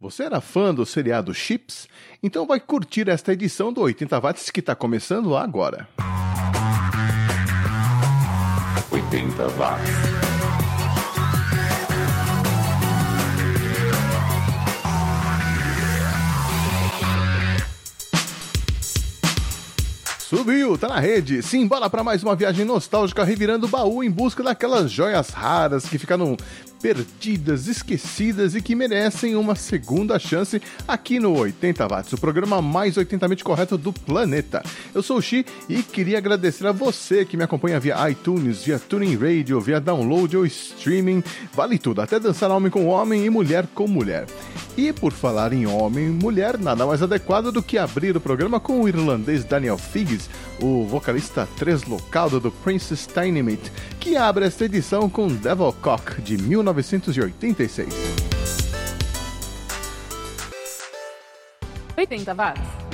Você era fã do seriado Chips? Então vai curtir esta edição do 80 Watts que está começando agora. 80 Watts. Subiu, tá na rede. Simbora para mais uma viagem nostálgica revirando o baú em busca daquelas joias raras que ficaram perdidas, esquecidas e que merecem uma segunda chance aqui no 80 Watts, o programa mais 80mente correto do planeta. Eu sou o Xi e queria agradecer a você que me acompanha via iTunes, via Tuning Radio, via download ou streaming. Vale tudo, até dançar homem com homem e mulher com mulher. E por falar em homem e mulher, nada mais adequado do que abrir o programa com o irlandês Daniel Figgis, o vocalista treslocado do Princess Dynamite, que abre esta edição com Devil Cock de 19 1986. 80 watts.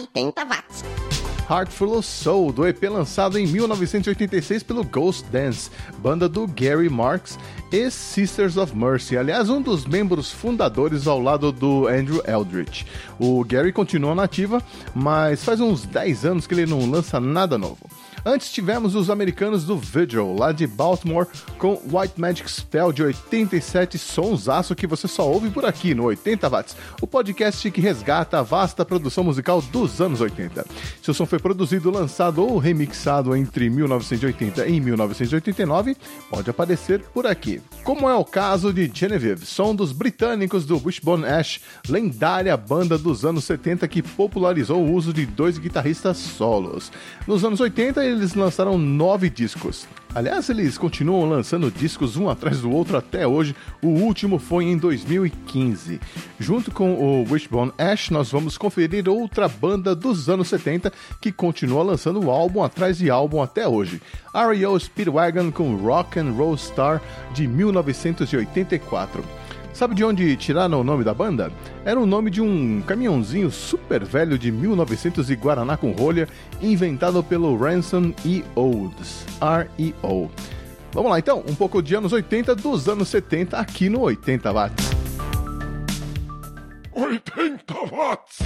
80 watts. Heartful of Soul, do EP lançado em 1986 pelo Ghost Dance, banda do Gary Marks e Sisters of Mercy, aliás, um dos membros fundadores ao lado do Andrew Eldritch. O Gary continua nativa, mas faz uns 10 anos que ele não lança nada novo. Antes tivemos os americanos do Vigil, lá de Baltimore, com White Magic Spell de 87, sonsaço que você só ouve por aqui no 80 Watts, o podcast que resgata a vasta produção musical dos anos 80. Se o som foi produzido, lançado ou remixado entre 1980 e 1989, pode aparecer por aqui. Como é o caso de Genevieve, som dos britânicos do Wishbone Ash, lendária banda dos anos 70 que popularizou o uso de dois guitarristas solos. Nos anos 80, eles lançaram nove discos. Aliás, eles continuam lançando discos um atrás do outro até hoje. O último foi em 2015. Junto com o Wishbone Ash, nós vamos conferir outra banda dos anos 70 que continua lançando álbum atrás de álbum até hoje. R.E.O. Speedwagon com Rock and Roll Star de 1984. Sabe de onde tiraram o nome da banda? Era o nome de um caminhãozinho super velho de 1900 e Guaraná com rolha, inventado pelo Ransom E. Olds, R.E.O. Vamos lá então, um pouco de anos 80 dos anos 70 aqui no 80 watts. 80 watts!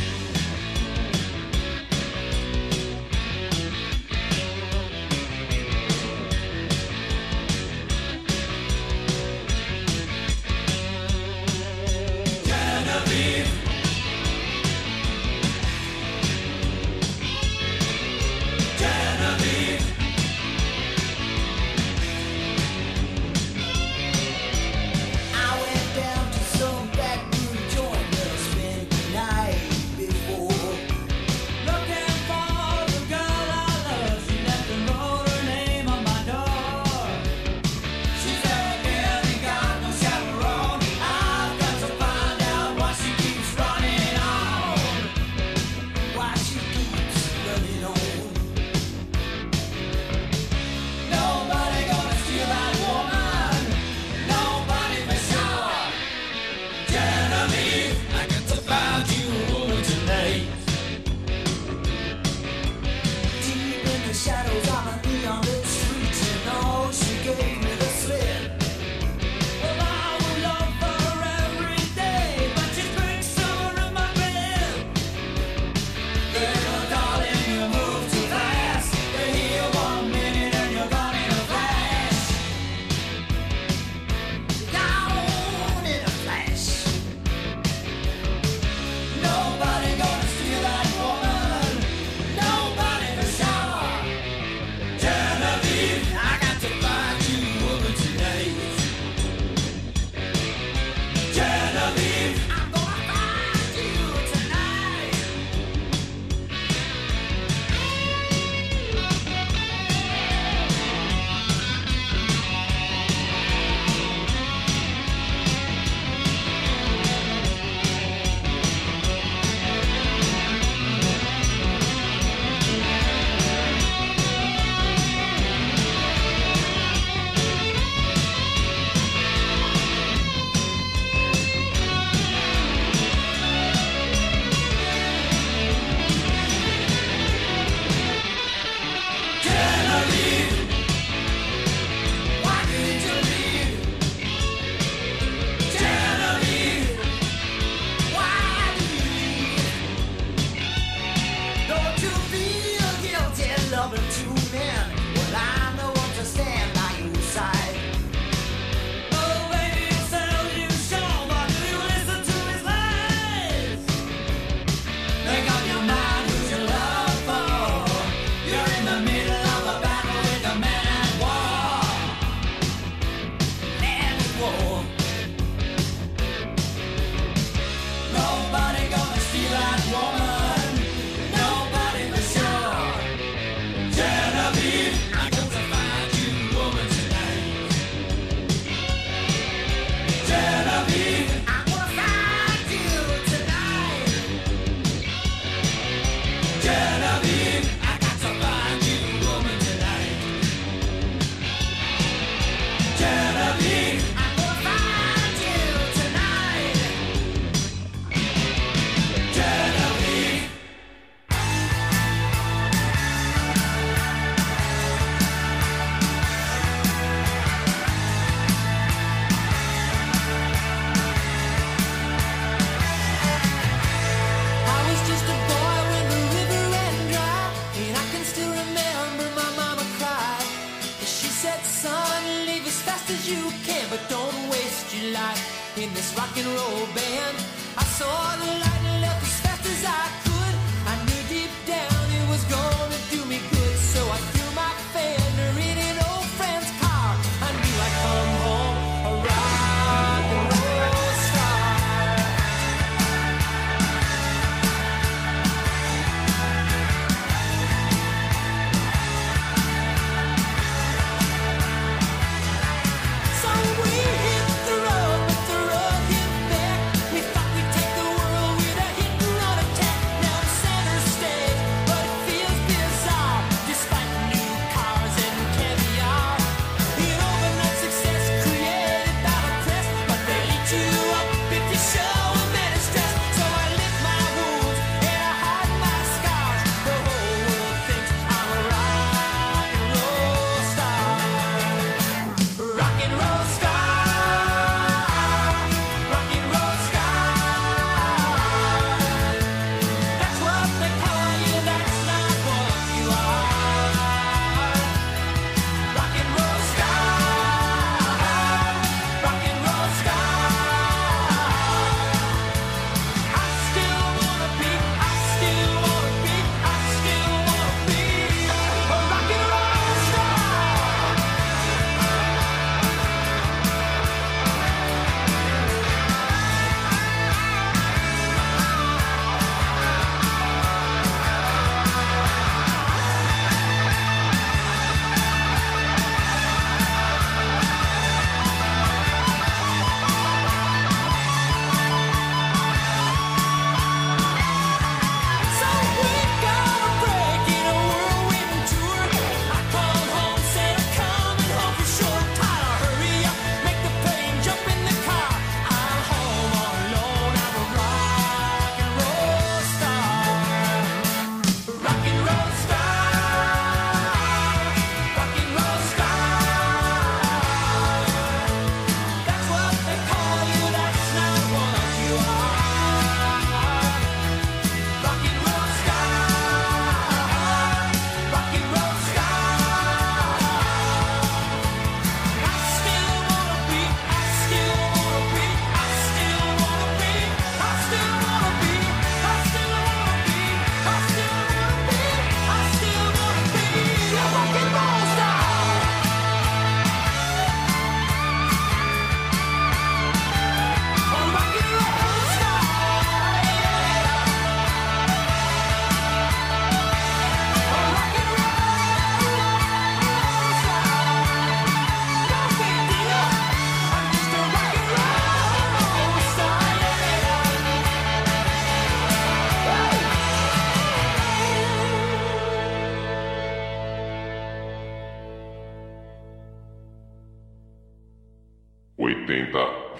80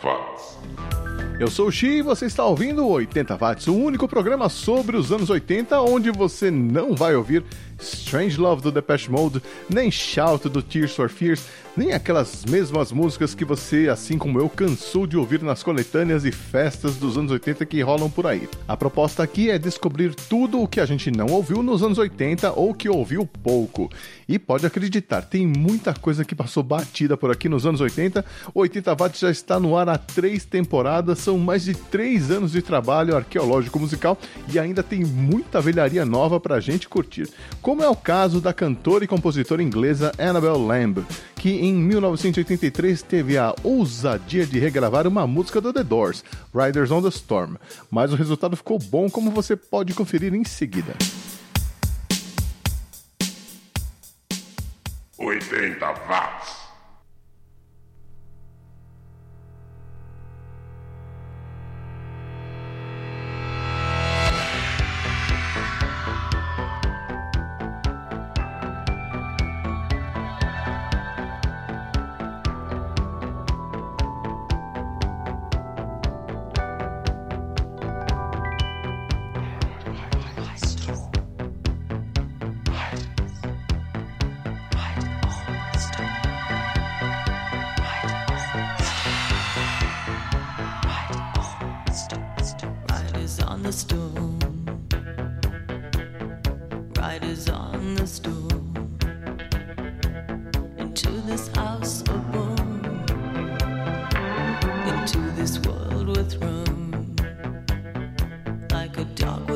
watts. Eu sou o Xi e você está ouvindo 80 Watts, o único programa sobre os anos 80 onde você não vai ouvir Strange Love do Depeche Mode, nem Shout do Tears for Fears, nem aquelas mesmas músicas que você, assim como eu, cansou de ouvir nas coletâneas e festas dos anos 80 que rolam por aí. A proposta aqui é descobrir tudo o que a gente não ouviu nos anos 80 ou que ouviu pouco. E pode acreditar, tem muita coisa que passou batida por aqui nos anos 80. 80 Watts já está no ar há três temporadas, são mais de três anos de trabalho arqueológico musical e ainda tem muita velharia nova pra gente curtir. Como é o caso da cantora e compositora inglesa Annabelle Lamb, que em 1983 teve a ousadia de regravar uma música do The Doors, Riders on the Storm, mas o resultado ficou bom, como você pode conferir em seguida. 80 watts. Riders on the storm.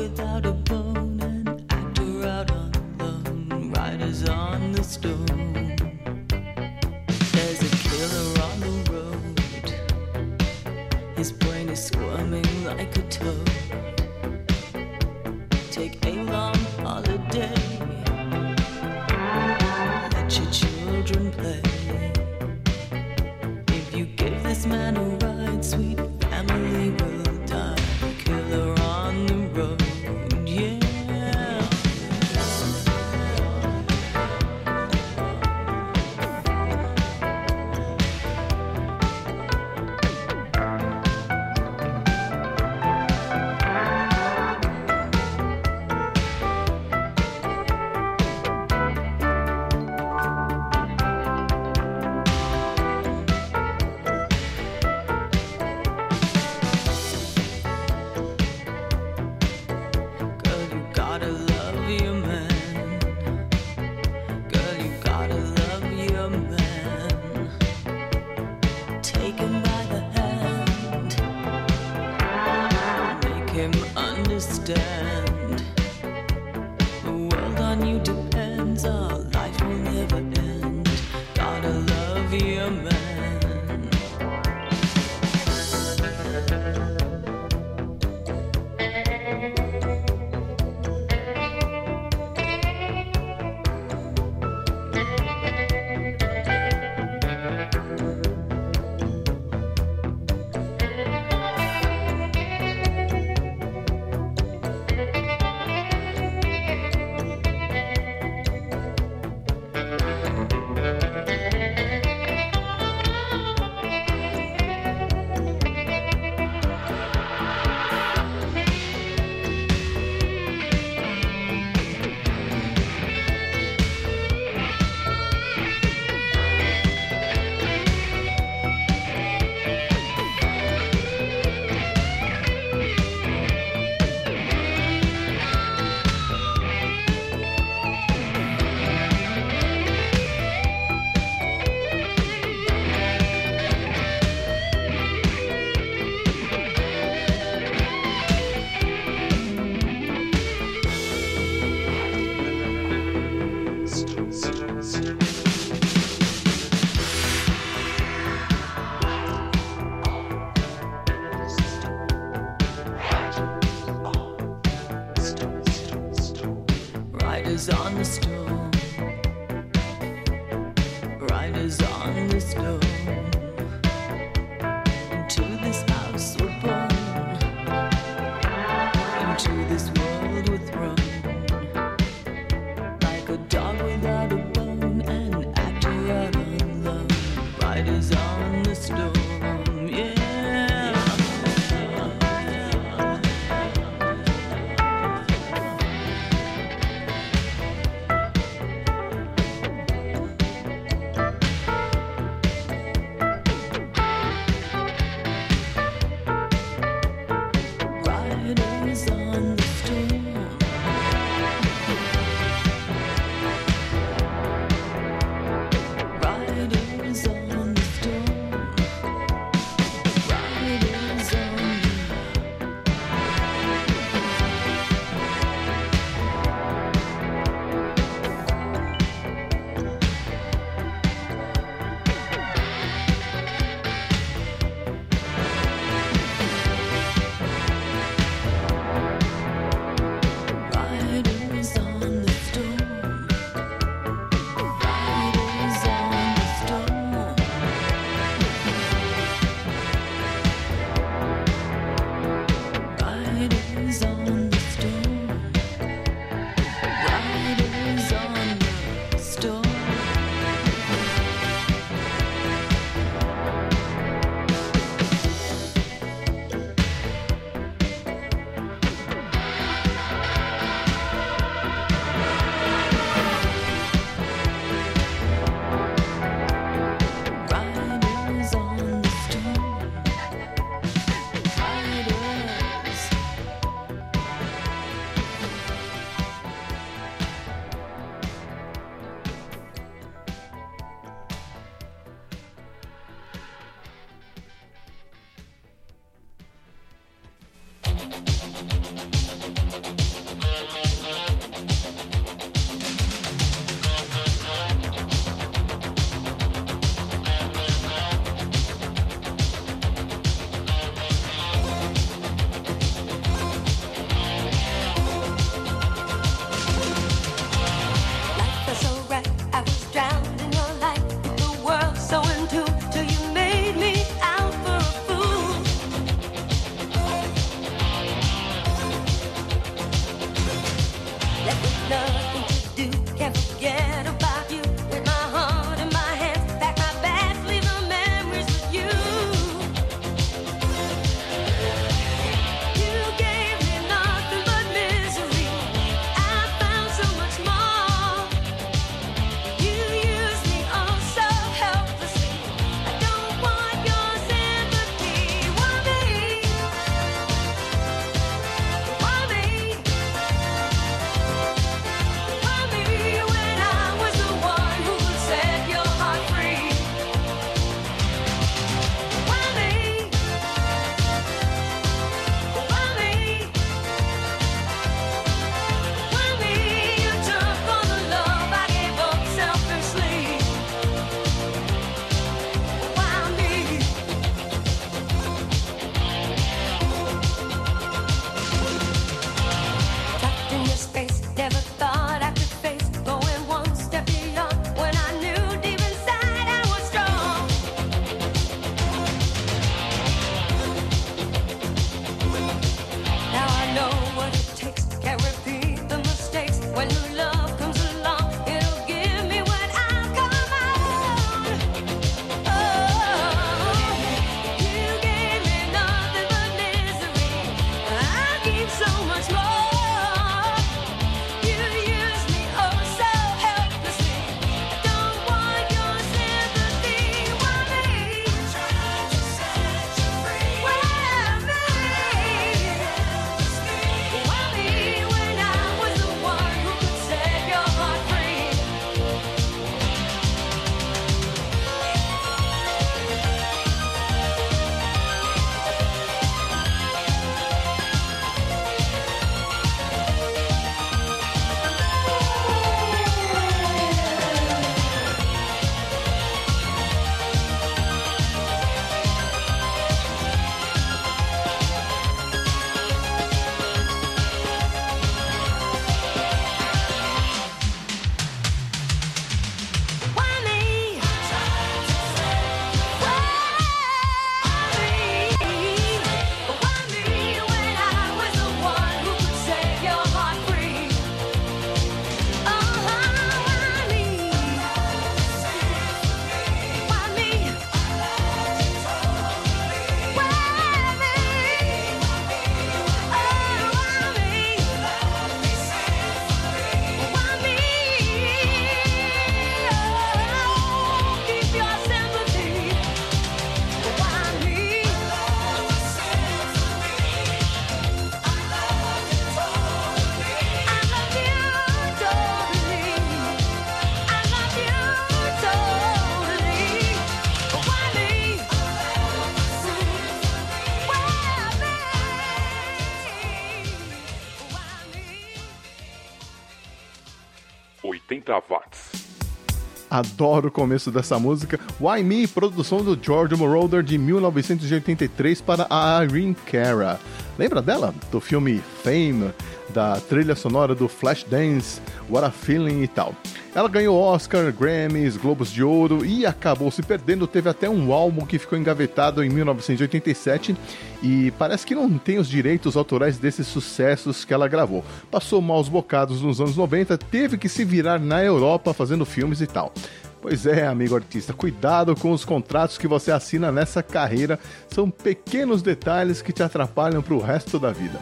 Adoro o começo dessa música. Why Me, produção do George Moroder de 1983 para a Irene Cara. Lembra dela? Do filme Fame, da trilha sonora do Flashdance, What a Feeling e tal. Ela ganhou Oscar, Grammys, Globos de Ouro e acabou se perdendo. Teve até um álbum que ficou engavetado em 1987 e parece que não tem os direitos autorais desses sucessos que ela gravou. Passou maus bocados nos anos 90, teve que se virar na Europa fazendo filmes e tal. Pois é, amigo artista, cuidado com os contratos que você assina nessa carreira, são pequenos detalhes que te atrapalham para o resto da vida.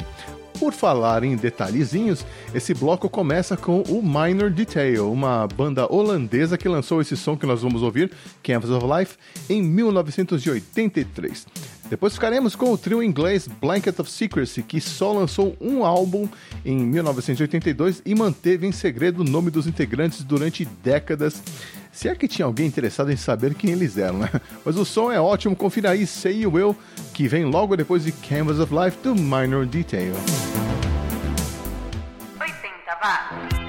Por falar em detalhezinhos, esse bloco começa com o Minor Detail, uma banda holandesa que lançou esse som que nós vamos ouvir, Canvas of Life, em 1983. Depois ficaremos com o trio inglês Blanket of Secrecy, que só lançou um álbum em 1982 e manteve em segredo o nome dos integrantes durante décadas. Se é que tinha alguém interessado em saber quem eles eram, né? Mas o som é ótimo, confira aí Say You Will, que vem logo depois de Canvas of Life do Minor Detail. 80 watts.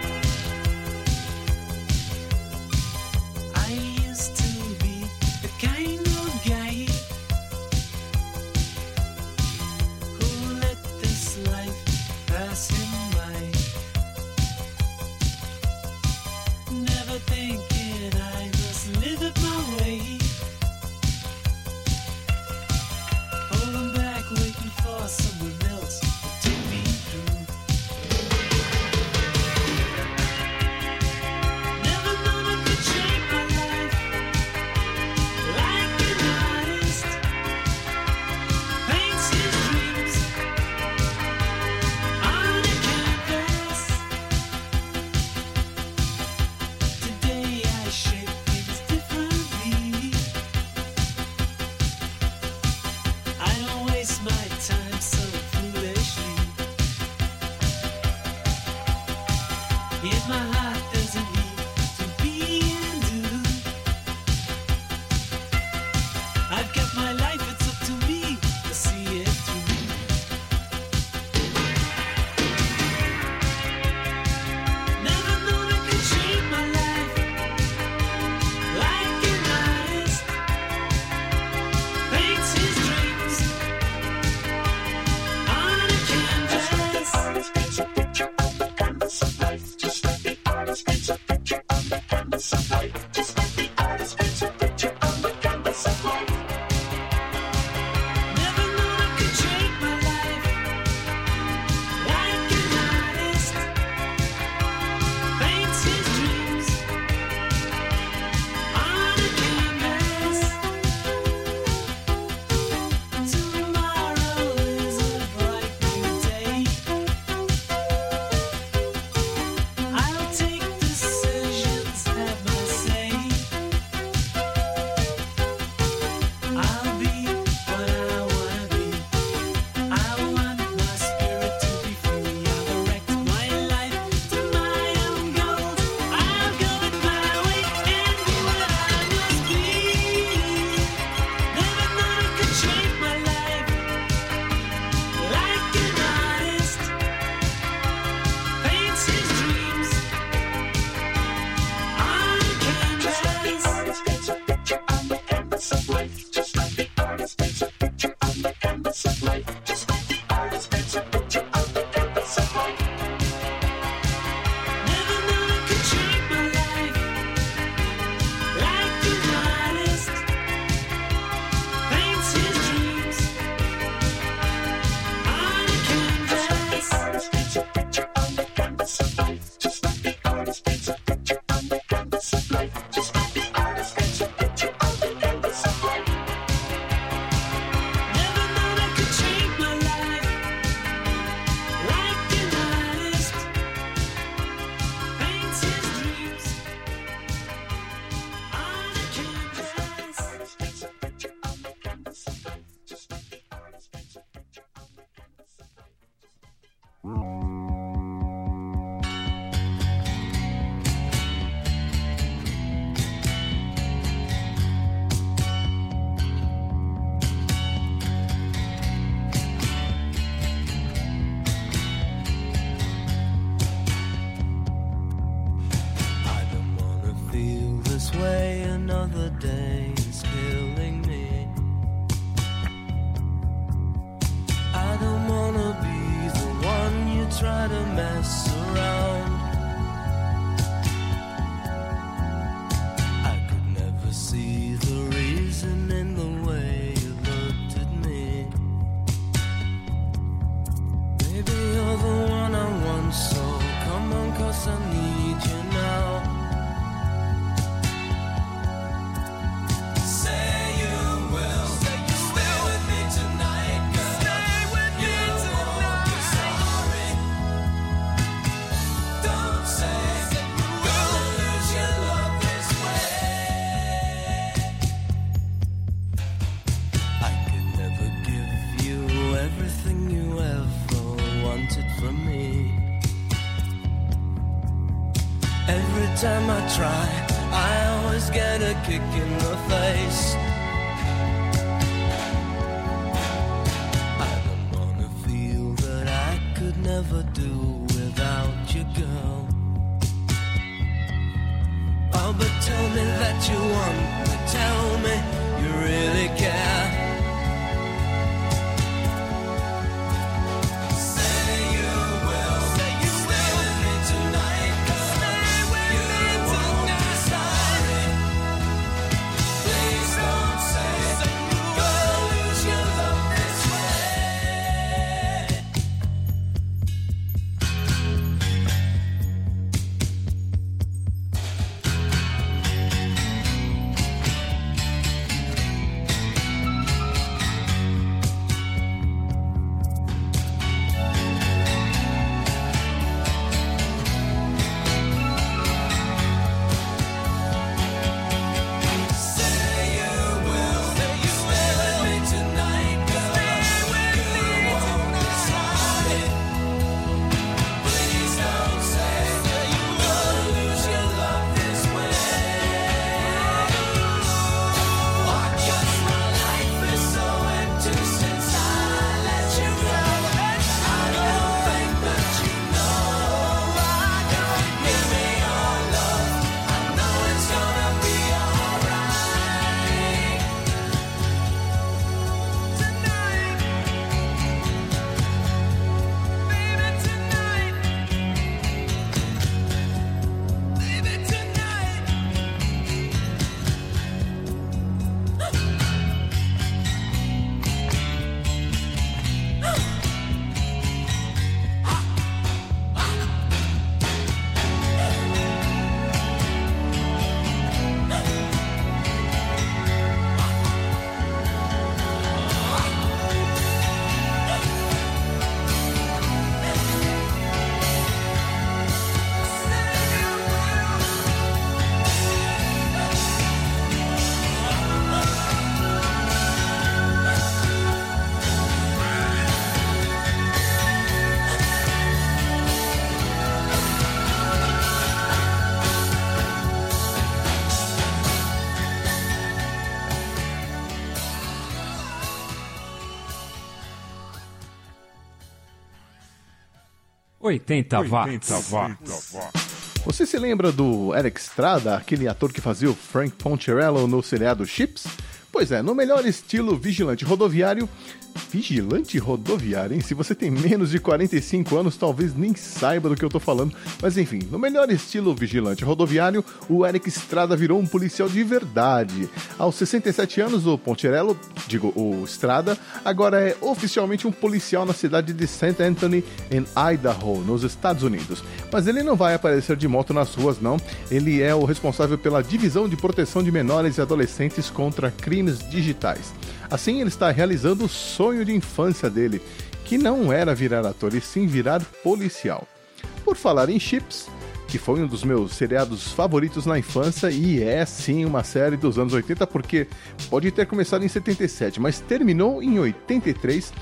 so come on, cause I need you 80 watts. 80 watts. Você se lembra do Eric Strada, aquele ator que fazia o Frank Poncherello no seriado Chips? Pois é, no melhor estilo vigilante rodoviário, vigilante rodoviário, hein? Se você tem menos de 45 anos, talvez nem saiba do que eu tô falando. Mas enfim, no melhor estilo vigilante rodoviário, o Eric Estrada virou um policial de verdade. Aos 67 anos, o Poncherello, digo, o Estrada, agora é oficialmente um policial na cidade de St. Anthony, em Idaho, nos Estados Unidos. Mas ele não vai aparecer de moto nas ruas, não. Ele é o responsável pela divisão de proteção de menores e adolescentes contra crimes digitais. Assim, ele está realizando o sonho de infância dele, que não era virar ator e sim virar policial. Por falar em Chips, que foi um dos meus seriados favoritos na infância e é sim uma série dos anos 80 porque pode ter começado em 77, mas terminou em 83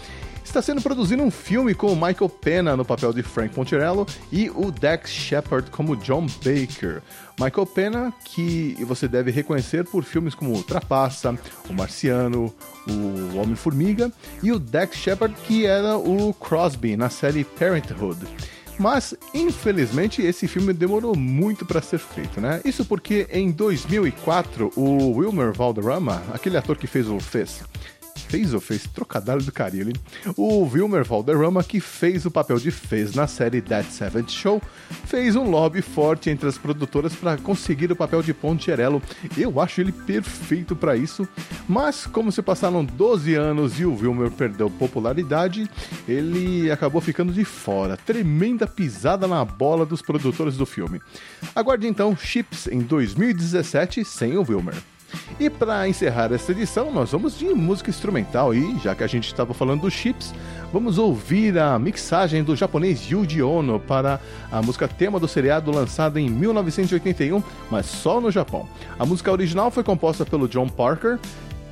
está sendo produzido um filme com o Michael Pena no papel de Frank Poncherello e o Dex Shepard como John Baker. Michael Pena, que você deve reconhecer por filmes como Trapaça, O Marciano, O Homem-Formiga, e o Dex Shepard, que era o Crosby na série Parenthood. Mas, infelizmente, esse filme demorou muito para ser feito, né? Isso porque em 2004, o Wilmer Valderrama, aquele ator que fez o Fez, fez ou fez trocadilho do carinho. O Wilmer Valderrama, que fez o papel de Fez na série That Seventh Show, fez um lobby forte entre as produtoras para conseguir o papel de Poncherello. Eu acho ele perfeito para isso, mas como se passaram 12 anos e o Wilmer perdeu popularidade, ele acabou ficando de fora. Tremenda pisada na bola dos produtores do filme. Aguarde então Chips em 2017 sem o Wilmer. E para encerrar esta edição, nós vamos de música instrumental e, já que a gente estava falando dos chips, vamos ouvir a mixagem do japonês Yuji Ono para a música tema do seriado lançada em 1981, mas só no Japão. A música original foi composta pelo John Parker,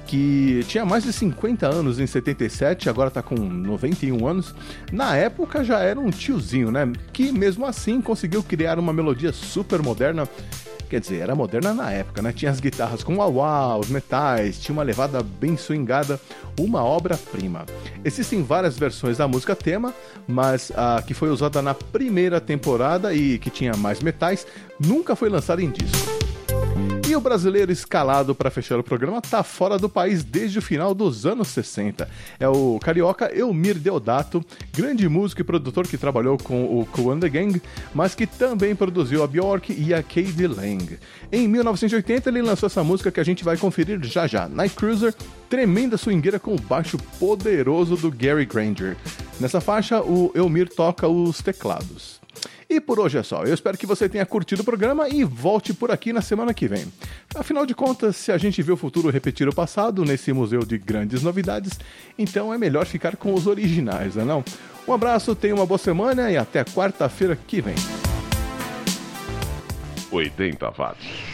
que tinha mais de 50 anos em 77, agora está com 91 anos. Na época já era um tiozinho, né? Que mesmo assim conseguiu criar uma melodia super moderna Quer dizer, era moderna na época, né? Tinha as guitarras com wah os metais, tinha uma levada bem swingada, uma obra-prima. Existem várias versões da música tema, mas a que foi usada na primeira temporada e que tinha mais metais nunca foi lançada em disco. O brasileiro escalado para fechar o programa está fora do país desde o final dos anos 60. É o carioca Elmir Deodato, grande músico e produtor que trabalhou com o and the Gang, mas que também produziu a Bjork e a Katie Lang. Em 1980 ele lançou essa música que a gente vai conferir já já, Night Cruiser, tremenda swingueira com o baixo poderoso do Gary Granger. Nessa faixa, o Elmir toca os teclados. E por hoje é só. Eu espero que você tenha curtido o programa e volte por aqui na semana que vem. Afinal de contas, se a gente vê o futuro repetir o passado nesse museu de grandes novidades, então é melhor ficar com os originais, não é não? Um abraço, tenha uma boa semana e até quarta-feira que vem. 80 watts.